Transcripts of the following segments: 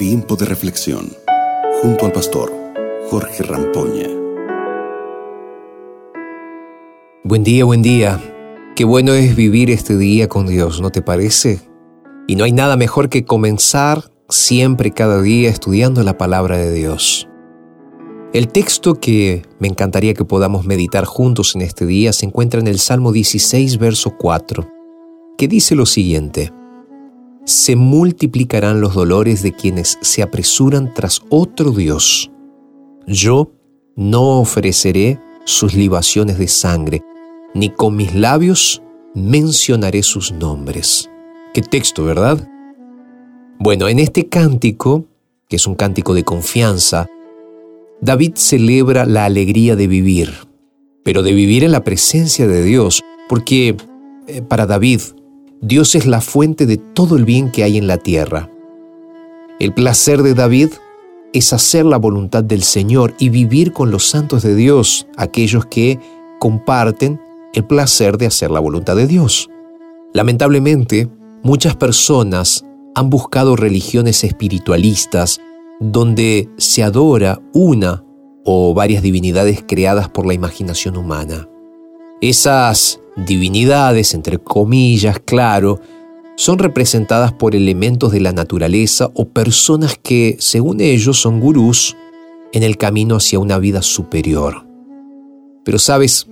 Tiempo de reflexión junto al pastor Jorge Rampoña. Buen día, buen día. Qué bueno es vivir este día con Dios, ¿no te parece? Y no hay nada mejor que comenzar siempre, cada día, estudiando la palabra de Dios. El texto que me encantaría que podamos meditar juntos en este día se encuentra en el Salmo 16, verso 4, que dice lo siguiente se multiplicarán los dolores de quienes se apresuran tras otro Dios. Yo no ofreceré sus libaciones de sangre, ni con mis labios mencionaré sus nombres. Qué texto, ¿verdad? Bueno, en este cántico, que es un cántico de confianza, David celebra la alegría de vivir, pero de vivir en la presencia de Dios, porque eh, para David Dios es la fuente de todo el bien que hay en la tierra. El placer de David es hacer la voluntad del Señor y vivir con los santos de Dios, aquellos que comparten el placer de hacer la voluntad de Dios. Lamentablemente, muchas personas han buscado religiones espiritualistas donde se adora una o varias divinidades creadas por la imaginación humana. Esas divinidades, entre comillas, claro, son representadas por elementos de la naturaleza o personas que, según ellos, son gurús en el camino hacia una vida superior. Pero sabes,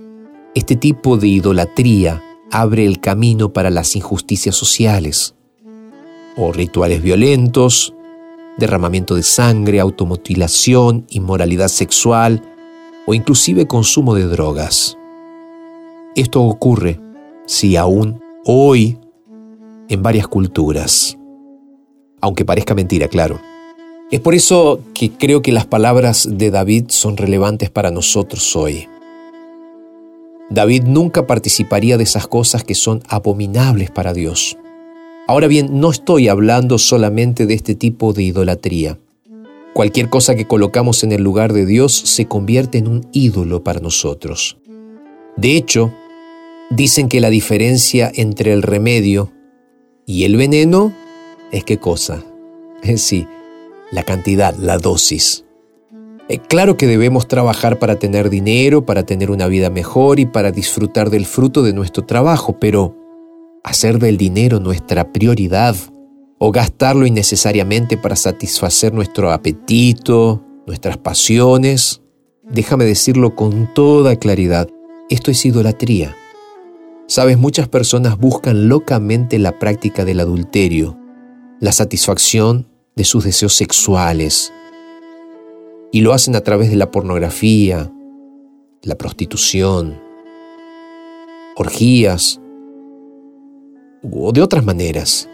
este tipo de idolatría abre el camino para las injusticias sociales, o rituales violentos, derramamiento de sangre, automutilación, inmoralidad sexual o inclusive consumo de drogas. Esto ocurre, si aún hoy, en varias culturas. Aunque parezca mentira, claro. Es por eso que creo que las palabras de David son relevantes para nosotros hoy. David nunca participaría de esas cosas que son abominables para Dios. Ahora bien, no estoy hablando solamente de este tipo de idolatría. Cualquier cosa que colocamos en el lugar de Dios se convierte en un ídolo para nosotros. De hecho, dicen que la diferencia entre el remedio y el veneno es qué cosa. Sí, la cantidad, la dosis. Eh, claro que debemos trabajar para tener dinero, para tener una vida mejor y para disfrutar del fruto de nuestro trabajo, pero hacer del dinero nuestra prioridad o gastarlo innecesariamente para satisfacer nuestro apetito, nuestras pasiones, déjame decirlo con toda claridad, esto es idolatría. Sabes, muchas personas buscan locamente la práctica del adulterio, la satisfacción de sus deseos sexuales, y lo hacen a través de la pornografía, la prostitución, orgías o de otras maneras.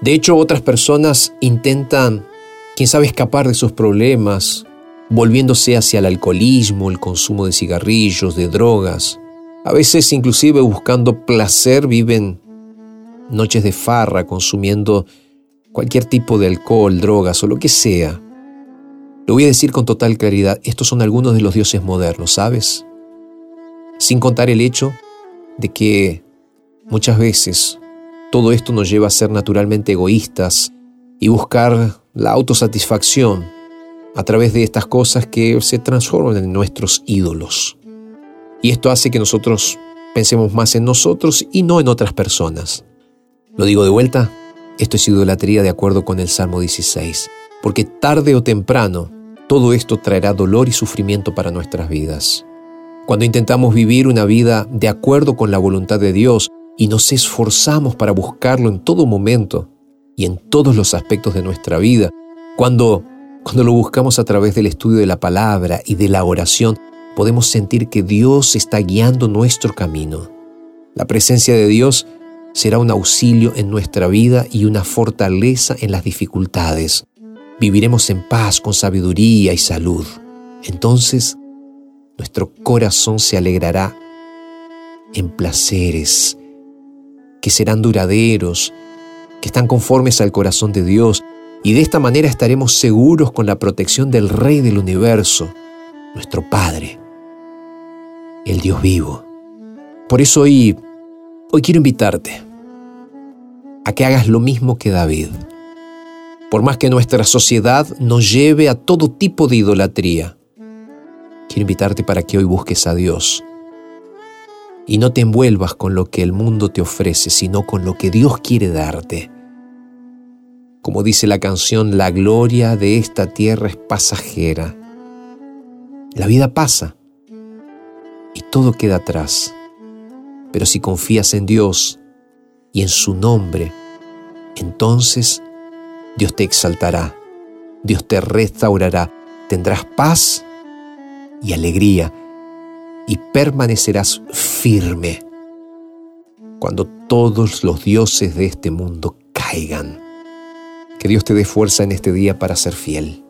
De hecho, otras personas intentan, quién sabe, escapar de sus problemas, volviéndose hacia el alcoholismo, el consumo de cigarrillos, de drogas. A veces inclusive buscando placer viven noches de farra, consumiendo cualquier tipo de alcohol, drogas o lo que sea. Lo voy a decir con total claridad, estos son algunos de los dioses modernos, ¿sabes? Sin contar el hecho de que muchas veces todo esto nos lleva a ser naturalmente egoístas y buscar la autosatisfacción a través de estas cosas que se transforman en nuestros ídolos. Y esto hace que nosotros pensemos más en nosotros y no en otras personas. Lo digo de vuelta, esto es idolatría de acuerdo con el Salmo 16, porque tarde o temprano todo esto traerá dolor y sufrimiento para nuestras vidas. Cuando intentamos vivir una vida de acuerdo con la voluntad de Dios y nos esforzamos para buscarlo en todo momento y en todos los aspectos de nuestra vida, cuando, cuando lo buscamos a través del estudio de la palabra y de la oración, podemos sentir que Dios está guiando nuestro camino. La presencia de Dios será un auxilio en nuestra vida y una fortaleza en las dificultades. Viviremos en paz, con sabiduría y salud. Entonces, nuestro corazón se alegrará en placeres que serán duraderos, que están conformes al corazón de Dios, y de esta manera estaremos seguros con la protección del Rey del universo, nuestro Padre, el Dios vivo. Por eso hoy, hoy quiero invitarte a que hagas lo mismo que David. por más que nuestra sociedad nos lleve a todo tipo de idolatría. Quiero invitarte para que hoy busques a Dios y no te envuelvas con lo que el mundo te ofrece, sino con lo que Dios quiere darte. Como dice la canción, la gloria de esta tierra es pasajera. La vida pasa todo queda atrás. Pero si confías en Dios y en su nombre, entonces Dios te exaltará, Dios te restaurará, tendrás paz y alegría y permanecerás firme cuando todos los dioses de este mundo caigan. Que Dios te dé fuerza en este día para ser fiel.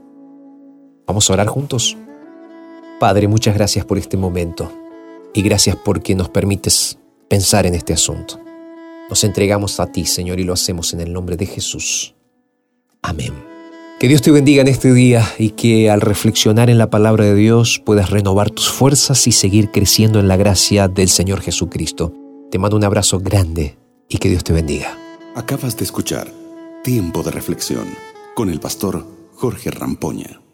Vamos a orar juntos. Padre, muchas gracias por este momento y gracias porque nos permites pensar en este asunto. Nos entregamos a ti, Señor, y lo hacemos en el nombre de Jesús. Amén. Que Dios te bendiga en este día y que al reflexionar en la palabra de Dios puedas renovar tus fuerzas y seguir creciendo en la gracia del Señor Jesucristo. Te mando un abrazo grande y que Dios te bendiga. Acabas de escuchar Tiempo de Reflexión con el pastor Jorge Rampoña.